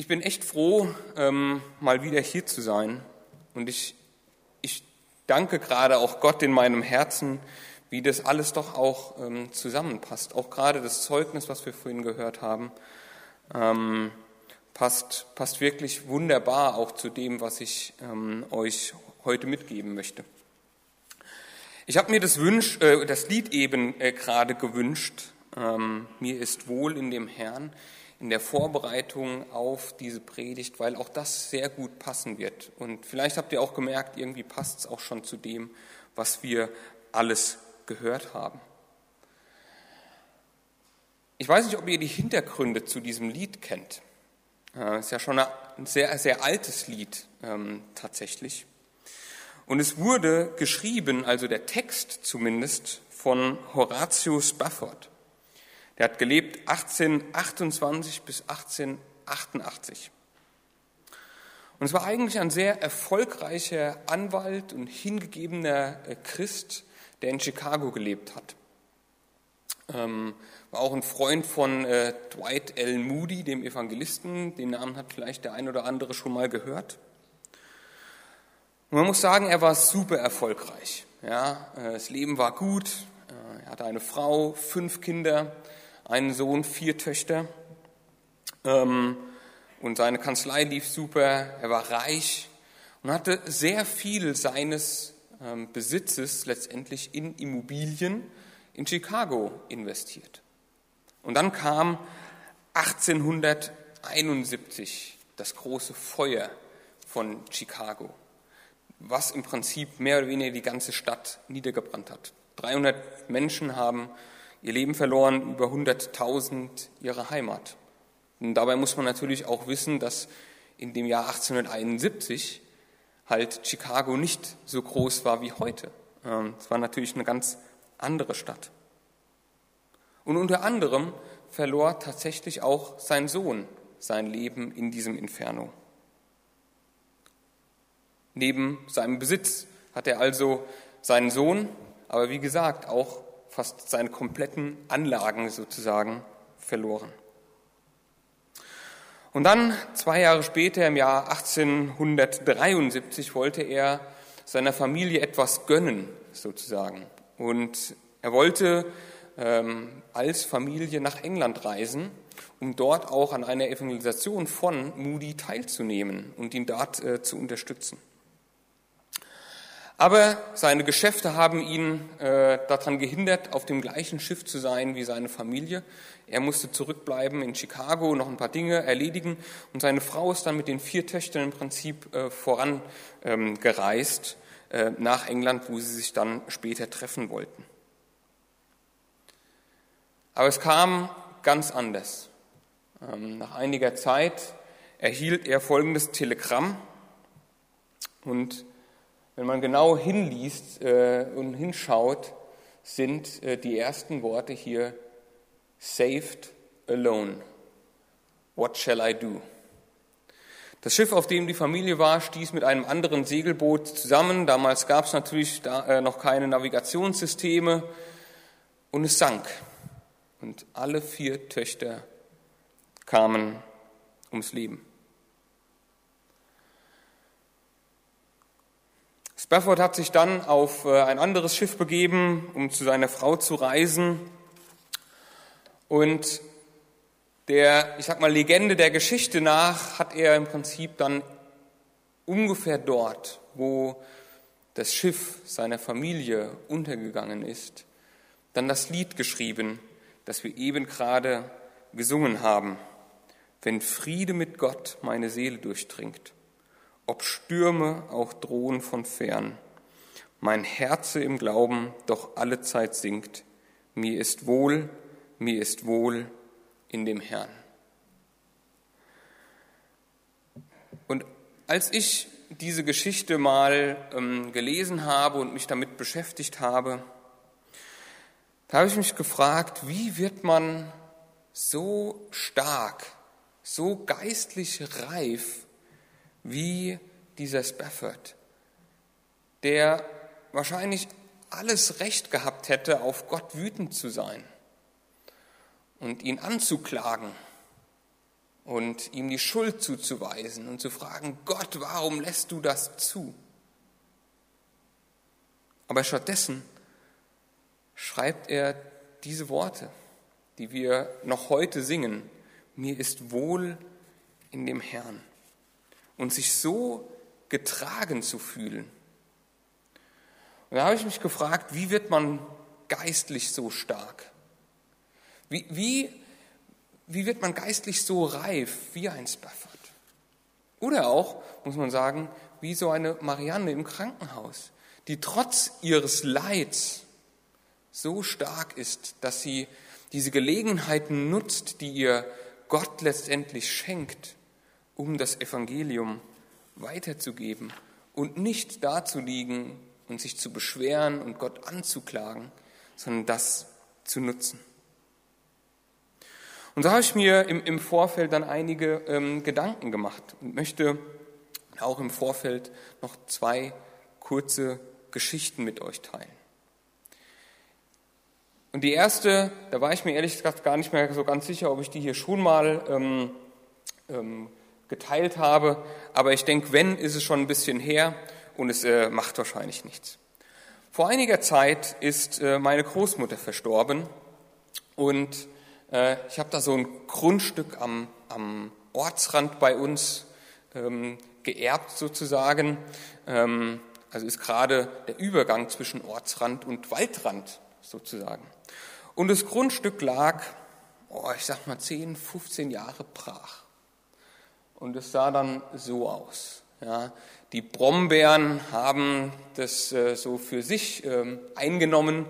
Ich bin echt froh, ähm, mal wieder hier zu sein. Und ich, ich danke gerade auch Gott in meinem Herzen, wie das alles doch auch ähm, zusammenpasst. Auch gerade das Zeugnis, was wir vorhin gehört haben, ähm, passt, passt wirklich wunderbar auch zu dem, was ich ähm, euch heute mitgeben möchte. Ich habe mir das, Wünsch, äh, das Lied eben äh, gerade gewünscht, ähm, mir ist wohl in dem Herrn in der Vorbereitung auf diese Predigt, weil auch das sehr gut passen wird. Und vielleicht habt ihr auch gemerkt, irgendwie passt es auch schon zu dem, was wir alles gehört haben. Ich weiß nicht, ob ihr die Hintergründe zu diesem Lied kennt. Es ist ja schon ein sehr, sehr altes Lied ähm, tatsächlich. Und es wurde geschrieben, also der Text zumindest, von Horatio Spafford. Der hat gelebt 1828 bis 1888. Und es war eigentlich ein sehr erfolgreicher Anwalt und hingegebener äh, Christ, der in Chicago gelebt hat. Ähm, war auch ein Freund von äh, Dwight L. Moody, dem Evangelisten. Den Namen hat vielleicht der ein oder andere schon mal gehört. Und man muss sagen, er war super erfolgreich. Ja, äh, das Leben war gut. Äh, er hatte eine Frau, fünf Kinder einen Sohn, vier Töchter. Ähm, und seine Kanzlei lief super, er war reich und hatte sehr viel seines ähm, Besitzes letztendlich in Immobilien in Chicago investiert. Und dann kam 1871 das große Feuer von Chicago, was im Prinzip mehr oder weniger die ganze Stadt niedergebrannt hat. 300 Menschen haben ihr Leben verloren, über 100.000 ihre Heimat. Und dabei muss man natürlich auch wissen, dass in dem Jahr 1871 halt Chicago nicht so groß war wie heute. Ähm, es war natürlich eine ganz andere Stadt. Und unter anderem verlor tatsächlich auch sein Sohn sein Leben in diesem Inferno. Neben seinem Besitz hat er also seinen Sohn, aber wie gesagt auch fast seine kompletten Anlagen sozusagen verloren. Und dann, zwei Jahre später, im Jahr 1873, wollte er seiner Familie etwas gönnen, sozusagen. Und er wollte ähm, als Familie nach England reisen, um dort auch an einer Evangelisation von Moody teilzunehmen und ihn dort äh, zu unterstützen. Aber seine Geschäfte haben ihn äh, daran gehindert, auf dem gleichen Schiff zu sein wie seine Familie. Er musste zurückbleiben in Chicago, noch ein paar Dinge erledigen und seine Frau ist dann mit den vier Töchtern im Prinzip äh, vorangereist ähm, äh, nach England, wo sie sich dann später treffen wollten. Aber es kam ganz anders. Ähm, nach einiger Zeit erhielt er folgendes Telegramm und wenn man genau hinliest äh, und hinschaut, sind äh, die ersten Worte hier saved alone. What shall I do? Das Schiff, auf dem die Familie war, stieß mit einem anderen Segelboot zusammen. Damals gab es natürlich da, äh, noch keine Navigationssysteme und es sank. Und alle vier Töchter kamen ums Leben. Spafford hat sich dann auf äh, ein anderes Schiff begeben, um zu seiner Frau zu reisen. Und der, ich sag mal, Legende der Geschichte nach hat er im Prinzip dann ungefähr dort, wo das Schiff seiner Familie untergegangen ist, dann das Lied geschrieben, das wir eben gerade gesungen haben. Wenn Friede mit Gott meine Seele durchdringt ob Stürme auch drohen von fern. Mein Herze im Glauben doch alle Zeit singt. Mir ist wohl, mir ist wohl in dem Herrn. Und als ich diese Geschichte mal ähm, gelesen habe und mich damit beschäftigt habe, da habe ich mich gefragt, wie wird man so stark, so geistlich reif, wie dieser Spafford, der wahrscheinlich alles Recht gehabt hätte, auf Gott wütend zu sein und ihn anzuklagen. und ihm die Schuld zuzuweisen und zu fragen, Gott, warum lässt du das zu? Aber stattdessen schreibt er diese Worte, die wir noch heute singen. Mir ist wohl in dem Herrn. Und sich so getragen zu fühlen. Und da habe ich mich gefragt, wie wird man geistlich so stark? Wie, wie, wie wird man geistlich so reif wie ein Spafford? Oder auch, muss man sagen, wie so eine Marianne im Krankenhaus, die trotz ihres Leids so stark ist, dass sie diese Gelegenheiten nutzt, die ihr Gott letztendlich schenkt, um das Evangelium weiterzugeben und nicht dazuliegen und sich zu beschweren und Gott anzuklagen, sondern das zu nutzen. Und so habe ich mir im, im Vorfeld dann einige ähm, Gedanken gemacht und möchte auch im Vorfeld noch zwei kurze Geschichten mit euch teilen. Und die erste, da war ich mir ehrlich gesagt gar nicht mehr so ganz sicher, ob ich die hier schon mal ähm, ähm, geteilt habe. Aber ich denke, wenn, ist es schon ein bisschen her und es äh, macht wahrscheinlich nichts. Vor einiger Zeit ist äh, meine Großmutter verstorben und äh, ich habe da so ein Grundstück am, am Ortsrand bei uns ähm, geerbt sozusagen. Ähm, also ist gerade der Übergang zwischen Ortsrand und Waldrand sozusagen. Und das Grundstück lag, oh, ich sag mal 10, 15 Jahre brach. Und es sah dann so aus. Ja, die Brombeeren haben das äh, so für sich äh, eingenommen,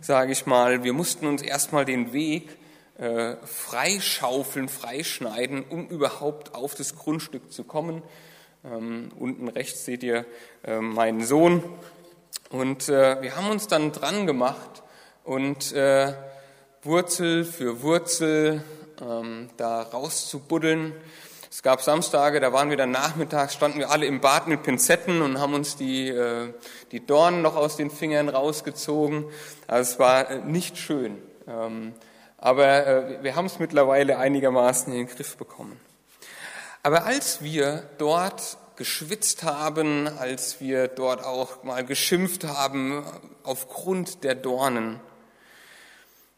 sage ich mal. Wir mussten uns erstmal den Weg äh, freischaufeln, freischneiden, um überhaupt auf das Grundstück zu kommen. Ähm, unten rechts seht ihr äh, meinen Sohn. Und äh, wir haben uns dann dran gemacht und äh, Wurzel für Wurzel ähm, da rauszubuddeln. Es gab Samstage, da waren wir dann nachmittags, standen wir alle im Bad mit Pinzetten und haben uns die, äh, die Dornen noch aus den Fingern rausgezogen. Also es war äh, nicht schön. Ähm, aber äh, wir haben es mittlerweile einigermaßen in den Griff bekommen. Aber als wir dort geschwitzt haben, als wir dort auch mal geschimpft haben aufgrund der Dornen,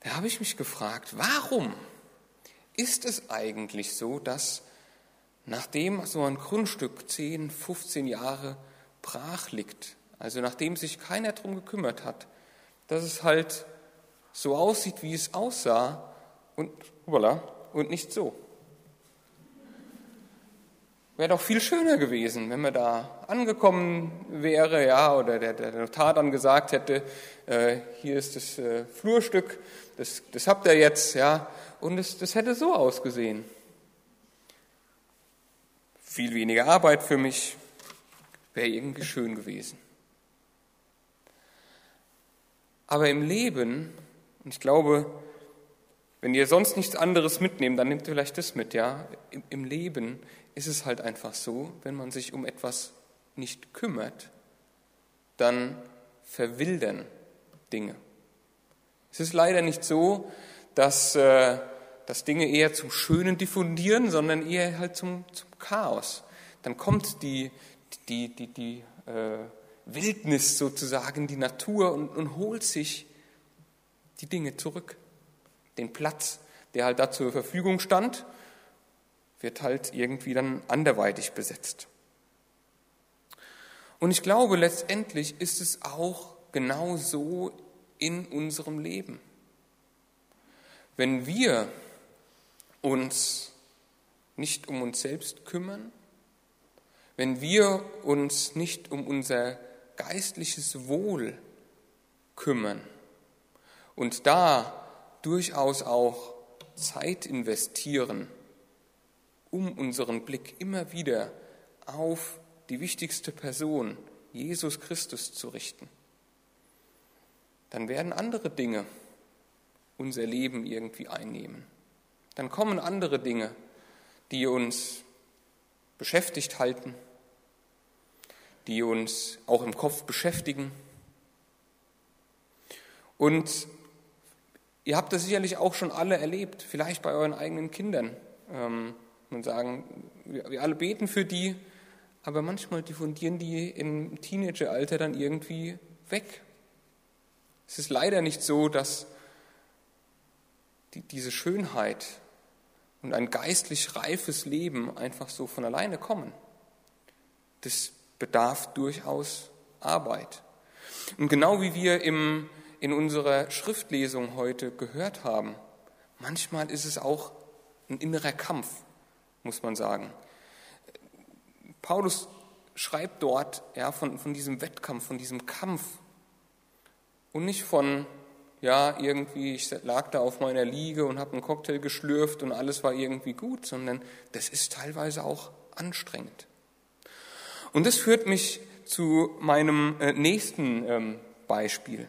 da habe ich mich gefragt, warum ist es eigentlich so, dass nachdem so ein Grundstück 10, 15 Jahre brach liegt, also nachdem sich keiner darum gekümmert hat, dass es halt so aussieht, wie es aussah und, voilà, und nicht so. Wäre doch viel schöner gewesen, wenn man da angekommen wäre, ja, oder der, der Notar dann gesagt hätte, äh, hier ist das äh, Flurstück, das, das habt ihr jetzt, ja, und das, das hätte so ausgesehen. Viel weniger Arbeit für mich, wäre irgendwie schön gewesen. Aber im Leben, und ich glaube, wenn ihr sonst nichts anderes mitnehmt, dann nehmt ihr vielleicht das mit, ja. Im, Im, Leben ist es halt einfach so, wenn man sich um etwas nicht kümmert, dann verwildern Dinge. Es ist leider nicht so, dass, äh, dass Dinge eher zum Schönen diffundieren, sondern eher halt zum, zum Chaos. Dann kommt die, die, die, die äh, Wildnis sozusagen, die Natur und, und holt sich die Dinge zurück. Den Platz, der halt da zur Verfügung stand, wird halt irgendwie dann anderweitig besetzt. Und ich glaube, letztendlich ist es auch genau so in unserem Leben. Wenn wir uns nicht um uns selbst kümmern, wenn wir uns nicht um unser geistliches Wohl kümmern und da durchaus auch Zeit investieren, um unseren Blick immer wieder auf die wichtigste Person, Jesus Christus, zu richten, dann werden andere Dinge unser Leben irgendwie einnehmen. Dann kommen andere Dinge, die uns beschäftigt halten, die uns auch im Kopf beschäftigen. Und ihr habt das sicherlich auch schon alle erlebt, vielleicht bei euren eigenen Kindern. Ähm, Man sagen, wir, wir alle beten für die, aber manchmal diffundieren die im Teenageralter dann irgendwie weg. Es ist leider nicht so, dass die, diese Schönheit und ein geistlich reifes Leben einfach so von alleine kommen. Das bedarf durchaus Arbeit. Und genau wie wir im, in unserer Schriftlesung heute gehört haben, manchmal ist es auch ein innerer Kampf, muss man sagen. Paulus schreibt dort ja, von, von diesem Wettkampf, von diesem Kampf und nicht von, ja, irgendwie, ich lag da auf meiner Liege und habe einen Cocktail geschlürft und alles war irgendwie gut, sondern das ist teilweise auch anstrengend. Und das führt mich zu meinem äh, nächsten ähm, Beispiel.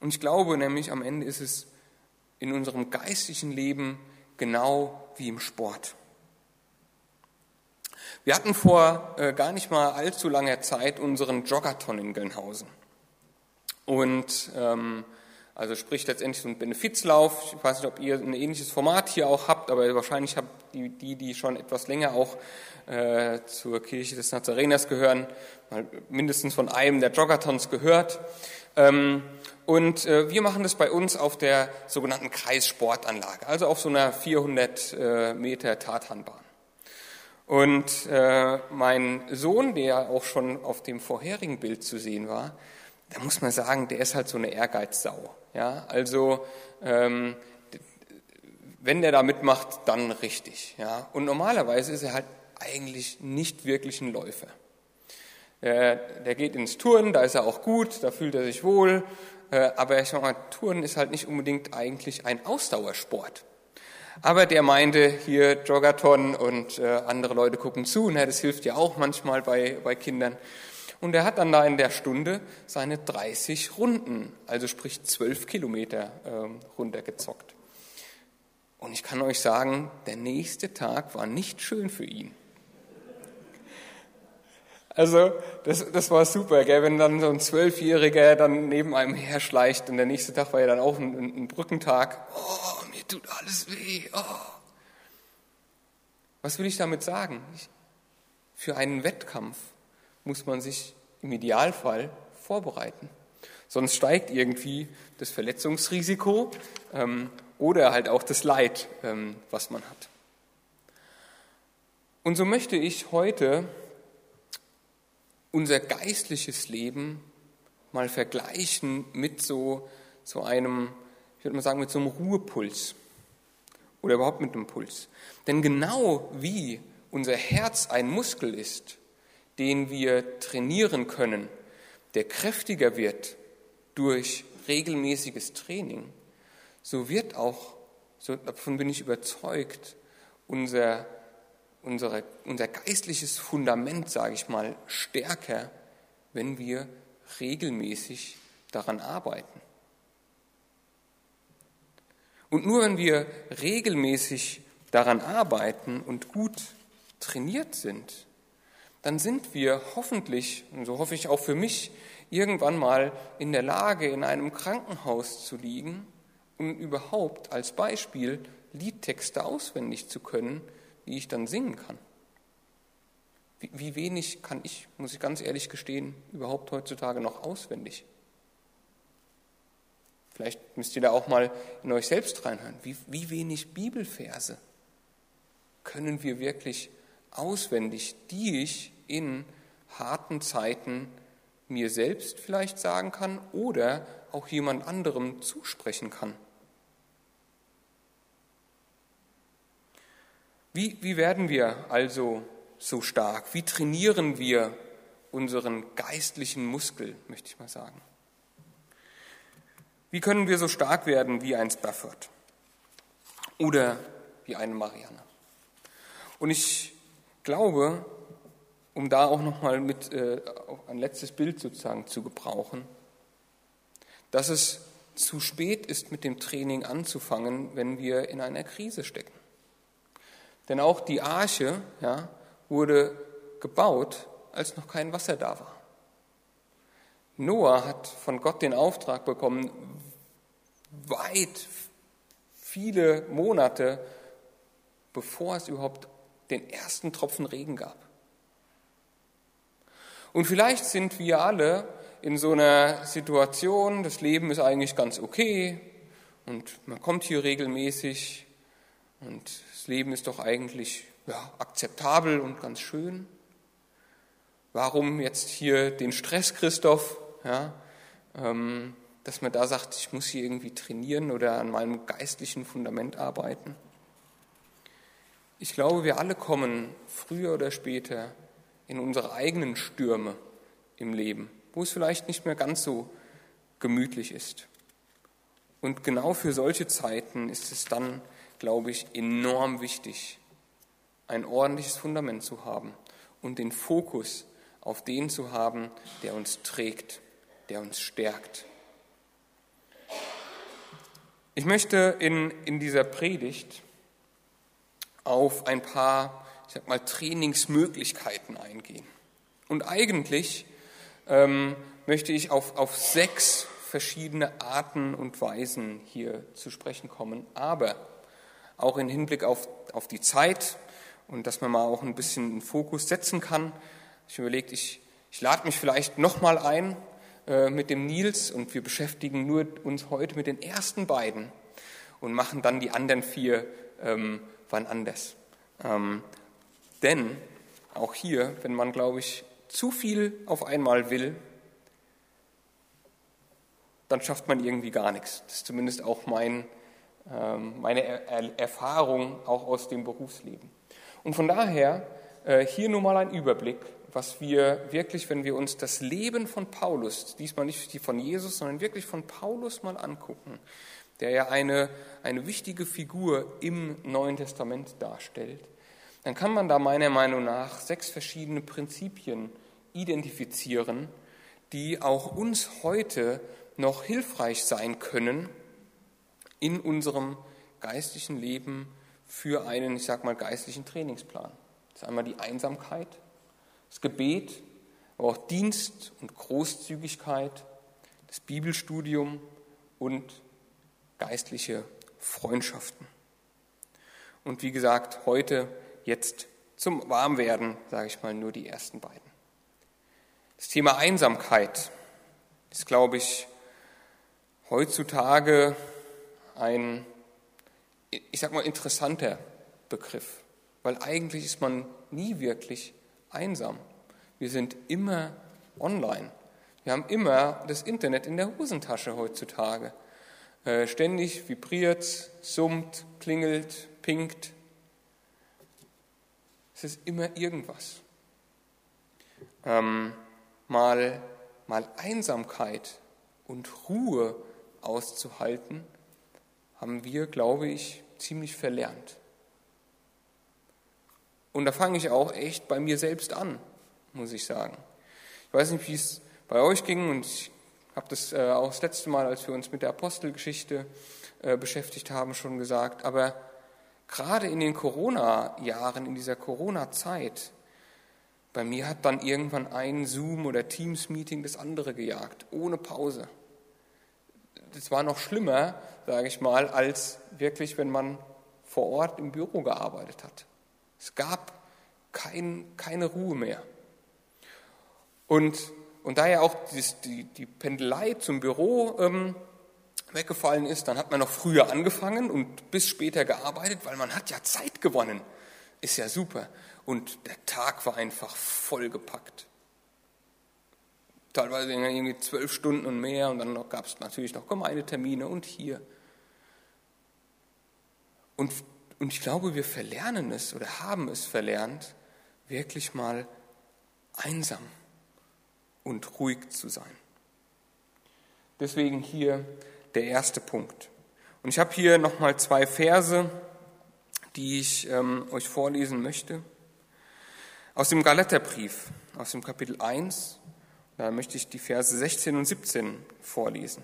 Und ich glaube nämlich, am Ende ist es in unserem geistlichen Leben genau wie im Sport. Wir hatten vor äh, gar nicht mal allzu langer Zeit unseren Joggerton in Gelnhausen. Und ähm, also sprich letztendlich so ein Benefizlauf. Ich weiß nicht, ob ihr ein ähnliches Format hier auch habt, aber wahrscheinlich habt die, die, die schon etwas länger auch äh, zur Kirche des Nazareners gehören, mal mindestens von einem der Joggertons gehört. Ähm, und äh, wir machen das bei uns auf der sogenannten Kreissportanlage, also auf so einer 400 äh, Meter Tatanbahn. Und äh, mein Sohn, der auch schon auf dem vorherigen Bild zu sehen war, da muss man sagen, der ist halt so eine Ehrgeizsau. Ja, also ähm, wenn der da mitmacht, dann richtig. Ja, und normalerweise ist er halt eigentlich nicht wirklich ein Läufer. Äh, der geht ins Touren, da ist er auch gut, da fühlt er sich wohl. Äh, aber ich sag mal, Touren ist halt nicht unbedingt eigentlich ein Ausdauersport. Aber der meinte hier Joggerton und äh, andere Leute gucken zu, na, das hilft ja auch manchmal bei, bei Kindern. Und er hat dann da in der Stunde seine 30 Runden, also sprich 12 Kilometer ähm, runtergezockt. Und ich kann euch sagen, der nächste Tag war nicht schön für ihn. Also das, das war super, gell? wenn dann so ein Zwölfjähriger dann neben einem herschleicht und der nächste Tag war ja dann auch ein, ein Brückentag. Oh, mir tut alles weh. Oh. Was will ich damit sagen? Ich, für einen Wettkampf muss man sich im Idealfall vorbereiten. Sonst steigt irgendwie das Verletzungsrisiko ähm, oder halt auch das Leid, ähm, was man hat. Und so möchte ich heute unser geistliches Leben mal vergleichen mit so, so einem, ich würde mal sagen, mit so einem Ruhepuls oder überhaupt mit einem Puls. Denn genau wie unser Herz ein Muskel ist, den wir trainieren können, der kräftiger wird durch regelmäßiges Training, so wird auch, so davon bin ich überzeugt, unser, unsere, unser geistliches Fundament, sage ich mal, stärker, wenn wir regelmäßig daran arbeiten. Und nur wenn wir regelmäßig daran arbeiten und gut trainiert sind, dann sind wir hoffentlich, und so hoffe ich auch für mich, irgendwann mal in der Lage, in einem Krankenhaus zu liegen und überhaupt als Beispiel Liedtexte auswendig zu können, die ich dann singen kann. Wie, wie wenig kann ich, muss ich ganz ehrlich gestehen, überhaupt heutzutage noch auswendig? Vielleicht müsst ihr da auch mal in euch selbst reinhören. Wie, wie wenig Bibelverse können wir wirklich auswendig, die ich in harten Zeiten mir selbst vielleicht sagen kann oder auch jemand anderem zusprechen kann. Wie, wie werden wir also so stark? Wie trainieren wir unseren geistlichen Muskel, möchte ich mal sagen? Wie können wir so stark werden wie ein Spafford oder wie eine Marianne? Und ich glaube, um da auch nochmal mit äh, ein letztes Bild sozusagen zu gebrauchen, dass es zu spät ist, mit dem Training anzufangen, wenn wir in einer Krise stecken. Denn auch die Arche ja, wurde gebaut, als noch kein Wasser da war. Noah hat von Gott den Auftrag bekommen, weit viele Monate, bevor es überhaupt den ersten Tropfen Regen gab. Und vielleicht sind wir alle in so einer Situation, das Leben ist eigentlich ganz okay und man kommt hier regelmäßig und das Leben ist doch eigentlich ja, akzeptabel und ganz schön. Warum jetzt hier den Stress, Christoph? Ja, ähm, dass man da sagt, ich muss hier irgendwie trainieren oder an meinem geistlichen Fundament arbeiten. Ich glaube, wir alle kommen früher oder später in unsere eigenen Stürme im Leben, wo es vielleicht nicht mehr ganz so gemütlich ist. Und genau für solche Zeiten ist es dann, glaube ich, enorm wichtig, ein ordentliches Fundament zu haben und den Fokus auf den zu haben, der uns trägt, der uns stärkt. Ich möchte in, in dieser Predigt auf ein paar, ich sag mal, Trainingsmöglichkeiten eingehen. Und eigentlich ähm, möchte ich auf, auf sechs verschiedene Arten und Weisen hier zu sprechen kommen, aber auch im Hinblick auf, auf die Zeit und dass man mal auch ein bisschen einen Fokus setzen kann. Ich überlegt, ich, ich lade mich vielleicht nochmal ein äh, mit dem Nils und wir beschäftigen nur uns heute mit den ersten beiden und machen dann die anderen vier ähm, wann anders. Ähm, denn auch hier, wenn man, glaube ich, zu viel auf einmal will, dann schafft man irgendwie gar nichts. Das ist zumindest auch mein, ähm, meine er Erfahrung auch aus dem Berufsleben. Und von daher äh, hier nur mal ein Überblick, was wir wirklich, wenn wir uns das Leben von Paulus, diesmal nicht die von Jesus, sondern wirklich von Paulus mal angucken, der ja eine, eine wichtige Figur im Neuen Testament darstellt, dann kann man da meiner Meinung nach sechs verschiedene Prinzipien identifizieren, die auch uns heute noch hilfreich sein können in unserem geistlichen Leben für einen, ich sag mal, geistlichen Trainingsplan. Das ist einmal die Einsamkeit, das Gebet, aber auch Dienst und Großzügigkeit, das Bibelstudium und geistliche Freundschaften. Und wie gesagt, heute, jetzt zum Warmwerden, sage ich mal, nur die ersten beiden. Das Thema Einsamkeit ist, glaube ich, heutzutage ein, ich sag mal, interessanter Begriff, weil eigentlich ist man nie wirklich einsam. Wir sind immer online. Wir haben immer das Internet in der Hosentasche heutzutage. Äh, ständig vibriert, summt, klingelt, pinkt. Es ist immer irgendwas. Ähm, mal, mal Einsamkeit und Ruhe auszuhalten, haben wir, glaube ich, ziemlich verlernt. Und da fange ich auch echt bei mir selbst an, muss ich sagen. Ich weiß nicht, wie es bei euch ging und ich habe das äh, auch das letzte Mal, als wir uns mit der Apostelgeschichte äh, beschäftigt haben, schon gesagt. Aber gerade in den Corona-Jahren, in dieser Corona-Zeit, bei mir hat dann irgendwann ein Zoom- oder Teams-Meeting das andere gejagt, ohne Pause. Das war noch schlimmer, sage ich mal, als wirklich, wenn man vor Ort im Büro gearbeitet hat. Es gab kein, keine Ruhe mehr. Und, und da ja auch die, die Pendelei zum Büro ähm, weggefallen ist, dann hat man noch früher angefangen und bis später gearbeitet, weil man hat ja Zeit gewonnen. Ist ja super. Und der Tag war einfach vollgepackt. Teilweise irgendwie zwölf Stunden und mehr und dann gab es natürlich noch Gemeindetermine und hier. Und und ich glaube, wir verlernen es oder haben es verlernt, wirklich mal einsam und ruhig zu sein. Deswegen hier der erste Punkt. Und ich habe hier nochmal zwei Verse, die ich ähm, euch vorlesen möchte. Aus dem Galaterbrief, aus dem Kapitel 1, da möchte ich die Verse 16 und 17 vorlesen.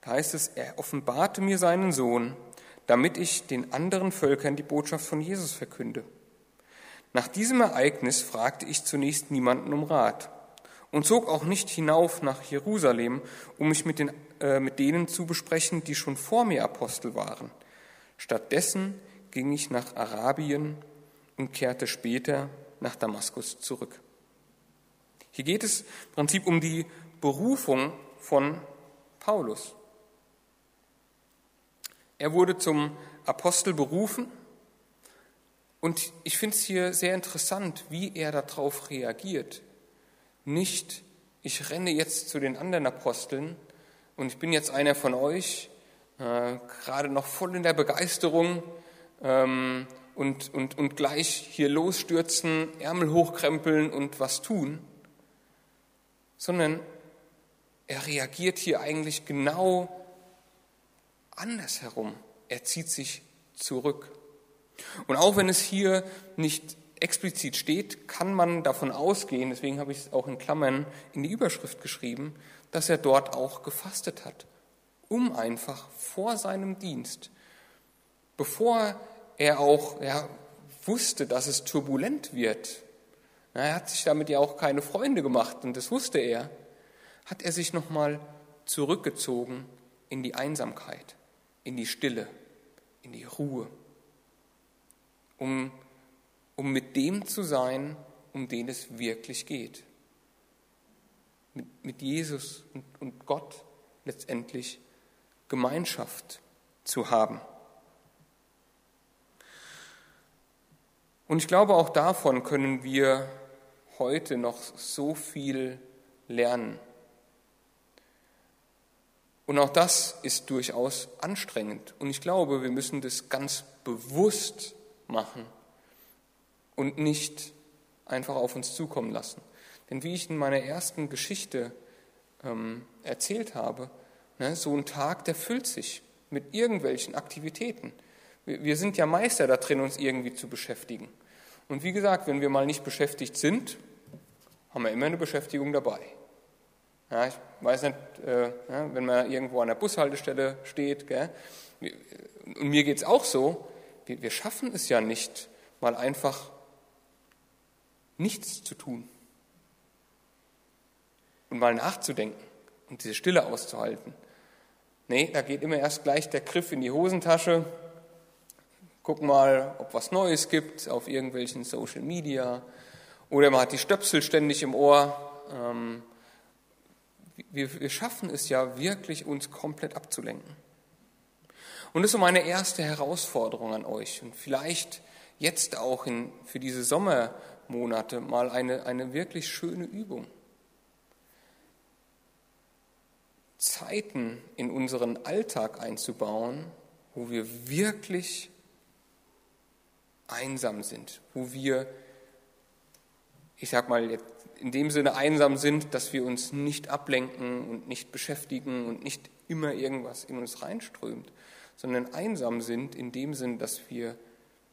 Da heißt es, er offenbarte mir seinen Sohn, damit ich den anderen Völkern die Botschaft von Jesus verkünde. Nach diesem Ereignis fragte ich zunächst niemanden um Rat und zog auch nicht hinauf nach Jerusalem, um mich mit, den, äh, mit denen zu besprechen, die schon vor mir Apostel waren. Stattdessen ging ich nach Arabien und kehrte später nach Damaskus zurück. Hier geht es im Prinzip um die Berufung von Paulus. Er wurde zum Apostel berufen und ich finde es hier sehr interessant, wie er darauf reagiert. Nicht, ich renne jetzt zu den anderen Aposteln und ich bin jetzt einer von euch, äh, gerade noch voll in der Begeisterung ähm, und, und, und gleich hier losstürzen, Ärmel hochkrempeln und was tun, sondern er reagiert hier eigentlich genau andersherum. Er zieht sich zurück. Und auch wenn es hier nicht explizit steht, kann man davon ausgehen, deswegen habe ich es auch in Klammern in die Überschrift geschrieben, dass er dort auch gefastet hat, um einfach vor seinem Dienst, bevor er auch ja, wusste, dass es turbulent wird, er hat sich damit ja auch keine Freunde gemacht und das wusste er, hat er sich nochmal zurückgezogen in die Einsamkeit, in die Stille, in die Ruhe, um, um mit dem zu sein, um den es wirklich geht. Mit, mit Jesus und, und Gott letztendlich Gemeinschaft zu haben. Und ich glaube, auch davon können wir heute noch so viel lernen. Und auch das ist durchaus anstrengend. Und ich glaube, wir müssen das ganz bewusst machen und nicht einfach auf uns zukommen lassen. Denn wie ich in meiner ersten Geschichte ähm, erzählt habe, ne, so ein Tag, der füllt sich mit irgendwelchen Aktivitäten. Wir, wir sind ja Meister da drin, uns irgendwie zu beschäftigen. Und wie gesagt, wenn wir mal nicht beschäftigt sind, haben wir immer eine Beschäftigung dabei. Ja, ich weiß nicht, äh, ja, wenn man irgendwo an der Bushaltestelle steht, gell, und mir geht es auch so, wir, wir schaffen es ja nicht, mal einfach nichts zu tun und mal nachzudenken und diese Stille auszuhalten. Nee, da geht immer erst gleich der Griff in die Hosentasche, gucken mal, ob was Neues gibt auf irgendwelchen Social Media oder man hat die Stöpsel ständig im Ohr. Ähm, wir, wir schaffen es ja wirklich, uns komplett abzulenken. Und das ist so meine erste Herausforderung an euch. Und vielleicht jetzt auch in, für diese Sommermonate mal eine, eine wirklich schöne Übung. Zeiten in unseren Alltag einzubauen, wo wir wirklich einsam sind, wo wir, ich sag mal, in dem Sinne einsam sind, dass wir uns nicht ablenken und nicht beschäftigen und nicht immer irgendwas in uns reinströmt, sondern einsam sind in dem Sinn, dass wir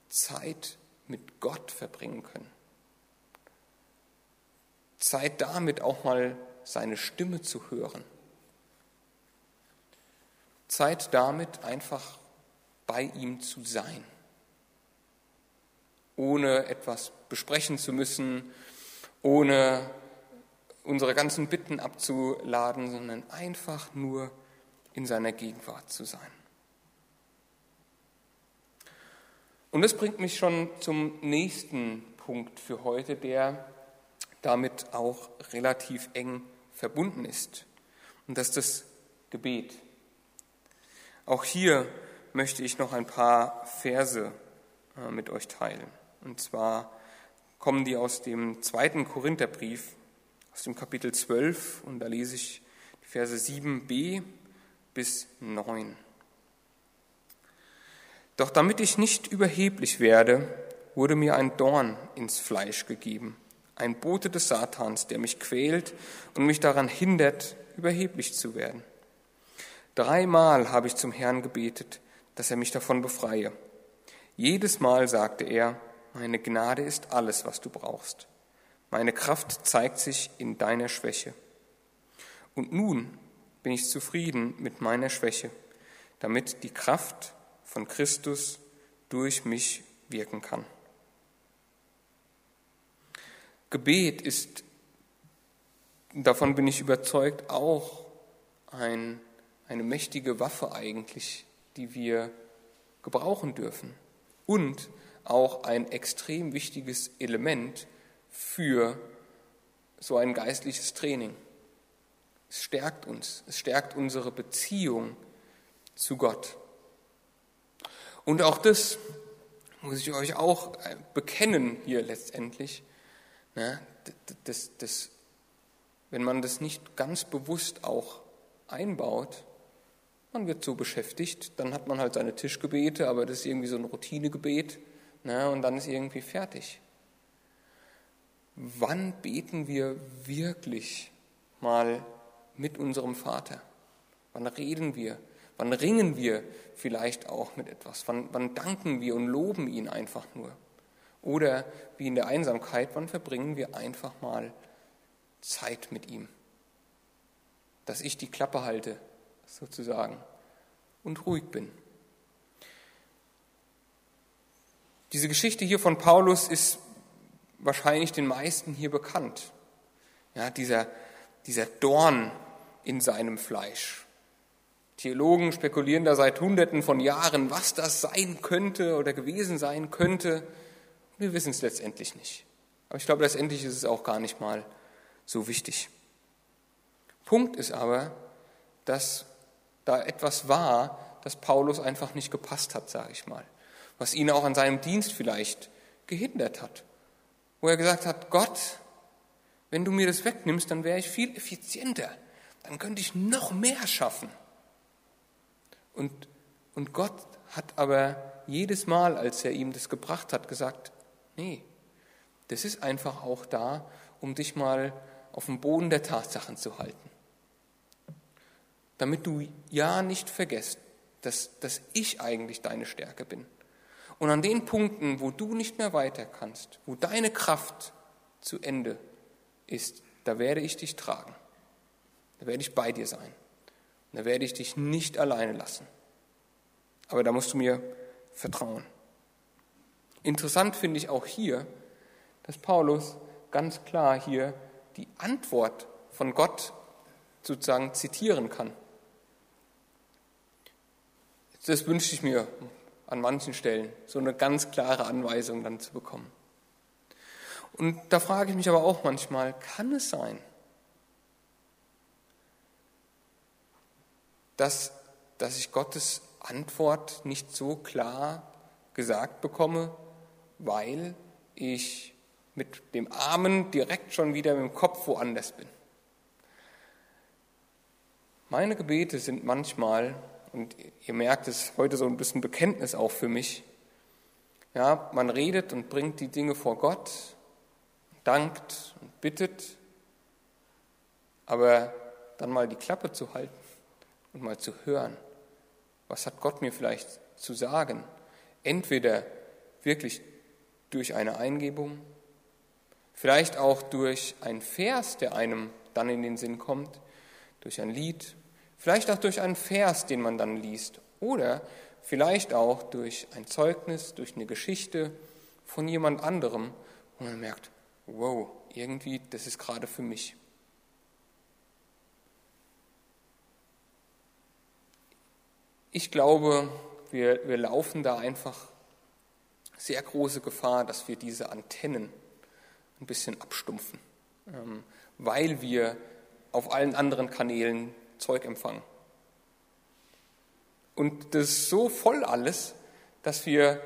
Zeit mit Gott verbringen können. Zeit damit auch mal seine Stimme zu hören. Zeit damit einfach bei ihm zu sein, ohne etwas besprechen zu müssen, ohne unsere ganzen Bitten abzuladen, sondern einfach nur in seiner Gegenwart zu sein. Und das bringt mich schon zum nächsten Punkt für heute, der damit auch relativ eng verbunden ist. Und das ist das Gebet. Auch hier möchte ich noch ein paar Verse äh, mit euch teilen. Und zwar kommen die aus dem zweiten Korintherbrief, aus dem Kapitel 12, und da lese ich die Verse 7b bis 9. Doch damit ich nicht überheblich werde, wurde mir ein Dorn ins Fleisch gegeben, ein Bote des Satans, der mich quält und mich daran hindert, überheblich zu werden. Dreimal habe ich zum Herrn gebetet, dass er mich davon befreie. Jedes Mal sagte er, meine Gnade ist alles, was du brauchst. Meine Kraft zeigt sich in deiner Schwäche. Und nun bin ich zufrieden mit meiner Schwäche, damit die Kraft von Christus durch mich wirken kann. Gebet ist, davon bin ich überzeugt, auch ein, eine mächtige Waffe eigentlich, die wir gebrauchen dürfen. Und auch ein extrem wichtiges Element für so ein geistliches Training. Es stärkt uns, es stärkt unsere Beziehung zu Gott. Und auch das muss ich euch auch äh, bekennen hier letztendlich. Ne? Das, das, wenn man das nicht ganz bewusst auch einbaut, man wird so beschäftigt, dann hat man halt seine Tischgebete, aber das ist irgendwie so ein Routinegebet ne? und dann ist irgendwie fertig. Wann beten wir wirklich mal mit unserem Vater? Wann reden wir? Wann ringen wir vielleicht auch mit etwas? Wann, wann danken wir und loben ihn einfach nur? Oder wie in der Einsamkeit, wann verbringen wir einfach mal Zeit mit ihm? Dass ich die Klappe halte, sozusagen, und ruhig bin. Diese Geschichte hier von Paulus ist wahrscheinlich den meisten hier bekannt. Ja, dieser, dieser Dorn in seinem Fleisch. Theologen spekulieren da seit Hunderten von Jahren, was das sein könnte oder gewesen sein könnte. Wir wissen es letztendlich nicht. Aber ich glaube, letztendlich ist es auch gar nicht mal so wichtig. Punkt ist aber, dass da etwas war, das Paulus einfach nicht gepasst hat, sage ich mal. Was ihn auch an seinem Dienst vielleicht gehindert hat. Wo er gesagt hat, Gott, wenn du mir das wegnimmst, dann wäre ich viel effizienter. Dann könnte ich noch mehr schaffen. Und, und Gott hat aber jedes Mal, als er ihm das gebracht hat, gesagt, nee, das ist einfach auch da, um dich mal auf dem Boden der Tatsachen zu halten. Damit du ja nicht vergisst, dass, dass ich eigentlich deine Stärke bin. Und an den Punkten, wo du nicht mehr weiter kannst, wo deine Kraft zu Ende ist, da werde ich dich tragen. Da werde ich bei dir sein. Da werde ich dich nicht alleine lassen. Aber da musst du mir vertrauen. Interessant finde ich auch hier, dass Paulus ganz klar hier die Antwort von Gott sozusagen zitieren kann. Das wünsche ich mir an manchen Stellen, so eine ganz klare Anweisung dann zu bekommen. Und da frage ich mich aber auch manchmal, kann es sein, dass, dass ich Gottes Antwort nicht so klar gesagt bekomme, weil ich mit dem Armen direkt schon wieder mit dem Kopf woanders bin. Meine Gebete sind manchmal, und ihr merkt es heute so ein bisschen Bekenntnis auch für mich, ja, man redet und bringt die Dinge vor Gott, dankt und bittet, aber dann mal die Klappe zu halten und mal zu hören, was hat Gott mir vielleicht zu sagen? Entweder wirklich durch eine Eingebung, vielleicht auch durch ein Vers, der einem dann in den Sinn kommt, durch ein Lied, vielleicht auch durch einen Vers, den man dann liest, oder vielleicht auch durch ein Zeugnis, durch eine Geschichte von jemand anderem, wo man merkt, wow, irgendwie, das ist gerade für mich. Ich glaube, wir, wir laufen da einfach sehr große Gefahr, dass wir diese Antennen ein bisschen abstumpfen, ähm, weil wir auf allen anderen Kanälen Zeug empfangen. Und das ist so voll alles, dass wir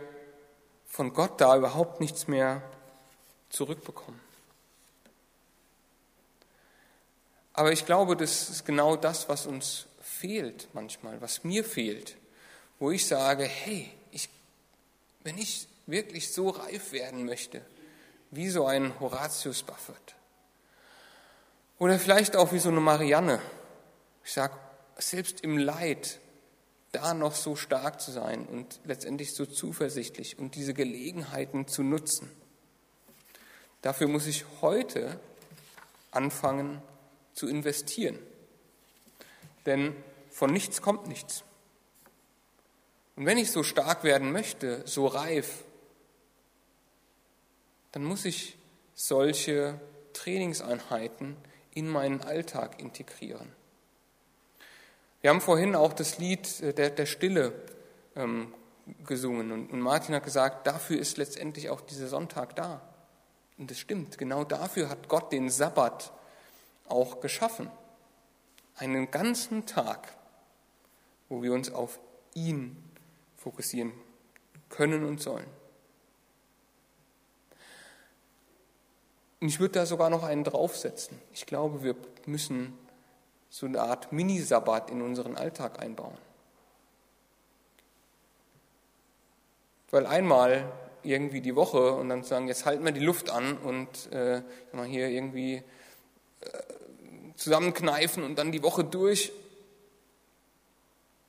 von Gott da überhaupt nichts mehr zurückbekommen. Aber ich glaube, das ist genau das, was uns fehlt manchmal, was mir fehlt, wo ich sage, hey, ich, wenn ich wirklich so reif werden möchte, wie so ein Horatius Buffett, oder vielleicht auch wie so eine Marianne, ich sage, selbst im Leid da noch so stark zu sein und letztendlich so zuversichtlich und diese Gelegenheiten zu nutzen. Dafür muss ich heute anfangen zu investieren. Denn von nichts kommt nichts. Und wenn ich so stark werden möchte, so reif, dann muss ich solche Trainingseinheiten in meinen Alltag integrieren. Wir haben vorhin auch das Lied äh, der, der Stille ähm, gesungen. Und, und Martin hat gesagt, dafür ist letztendlich auch dieser Sonntag da. Und das stimmt, genau dafür hat Gott den Sabbat auch geschaffen. Einen ganzen Tag, wo wir uns auf ihn fokussieren können und sollen. Und ich würde da sogar noch einen draufsetzen. Ich glaube, wir müssen so eine Art Mini-Sabbat in unseren Alltag einbauen. Weil einmal irgendwie die Woche und dann sagen, jetzt halten wir die Luft an und äh, mal hier irgendwie äh, zusammenkneifen und dann die Woche durch.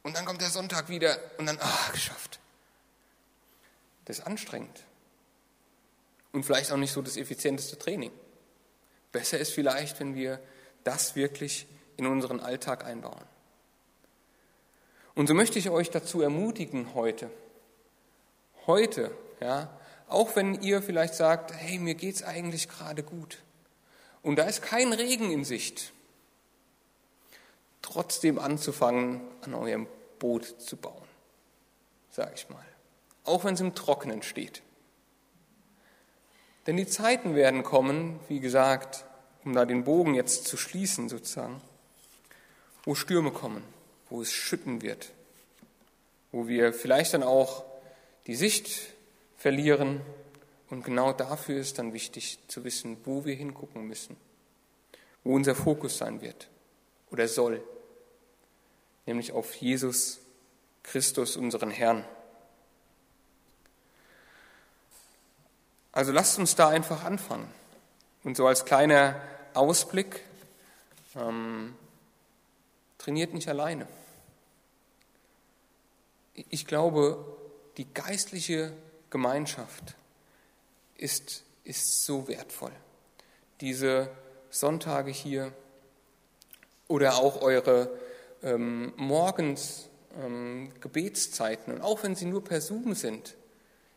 Und dann kommt der Sonntag wieder und dann, ah, geschafft. Das ist anstrengend. Und vielleicht auch nicht so das effizienteste Training. Besser ist vielleicht, wenn wir das wirklich in unseren Alltag einbauen. Und so möchte ich euch dazu ermutigen heute, heute, ja, auch wenn ihr vielleicht sagt, hey, mir geht's eigentlich gerade gut und da ist kein Regen in Sicht, trotzdem anzufangen, an eurem Boot zu bauen, sage ich mal, auch wenn es im Trockenen steht. Denn die Zeiten werden kommen, wie gesagt, um da den Bogen jetzt zu schließen sozusagen, wo Stürme kommen, wo es schütten wird, wo wir vielleicht dann auch die Sicht verlieren. Und genau dafür ist dann wichtig zu wissen, wo wir hingucken müssen, wo unser Fokus sein wird oder soll, nämlich auf Jesus Christus, unseren Herrn. Also lasst uns da einfach anfangen. Und so als kleiner Ausblick, ähm, trainiert nicht alleine. Ich glaube, die geistliche Gemeinschaft ist, ist so wertvoll. Diese Sonntage hier oder auch eure ähm, morgens ähm, Gebetszeiten und auch wenn sie nur per Zoom sind.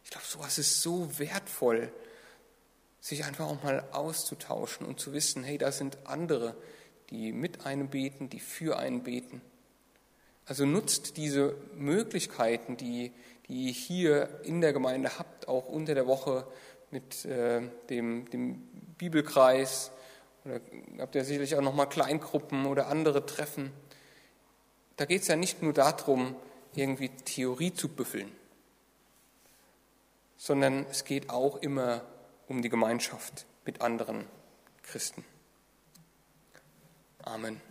Ich glaube, sowas ist so wertvoll, sich einfach auch mal auszutauschen und zu wissen, hey, da sind andere, die mit einem beten, die für einen beten. Also nutzt diese Möglichkeiten, die, die ihr hier in der Gemeinde habt, auch unter der Woche mit äh, dem, dem Bibelkreis. Oder habt ihr sicherlich auch nochmal Kleingruppen oder andere Treffen. Da geht es ja nicht nur darum, irgendwie Theorie zu büffeln, sondern es geht auch immer um die Gemeinschaft mit anderen Christen. Amen.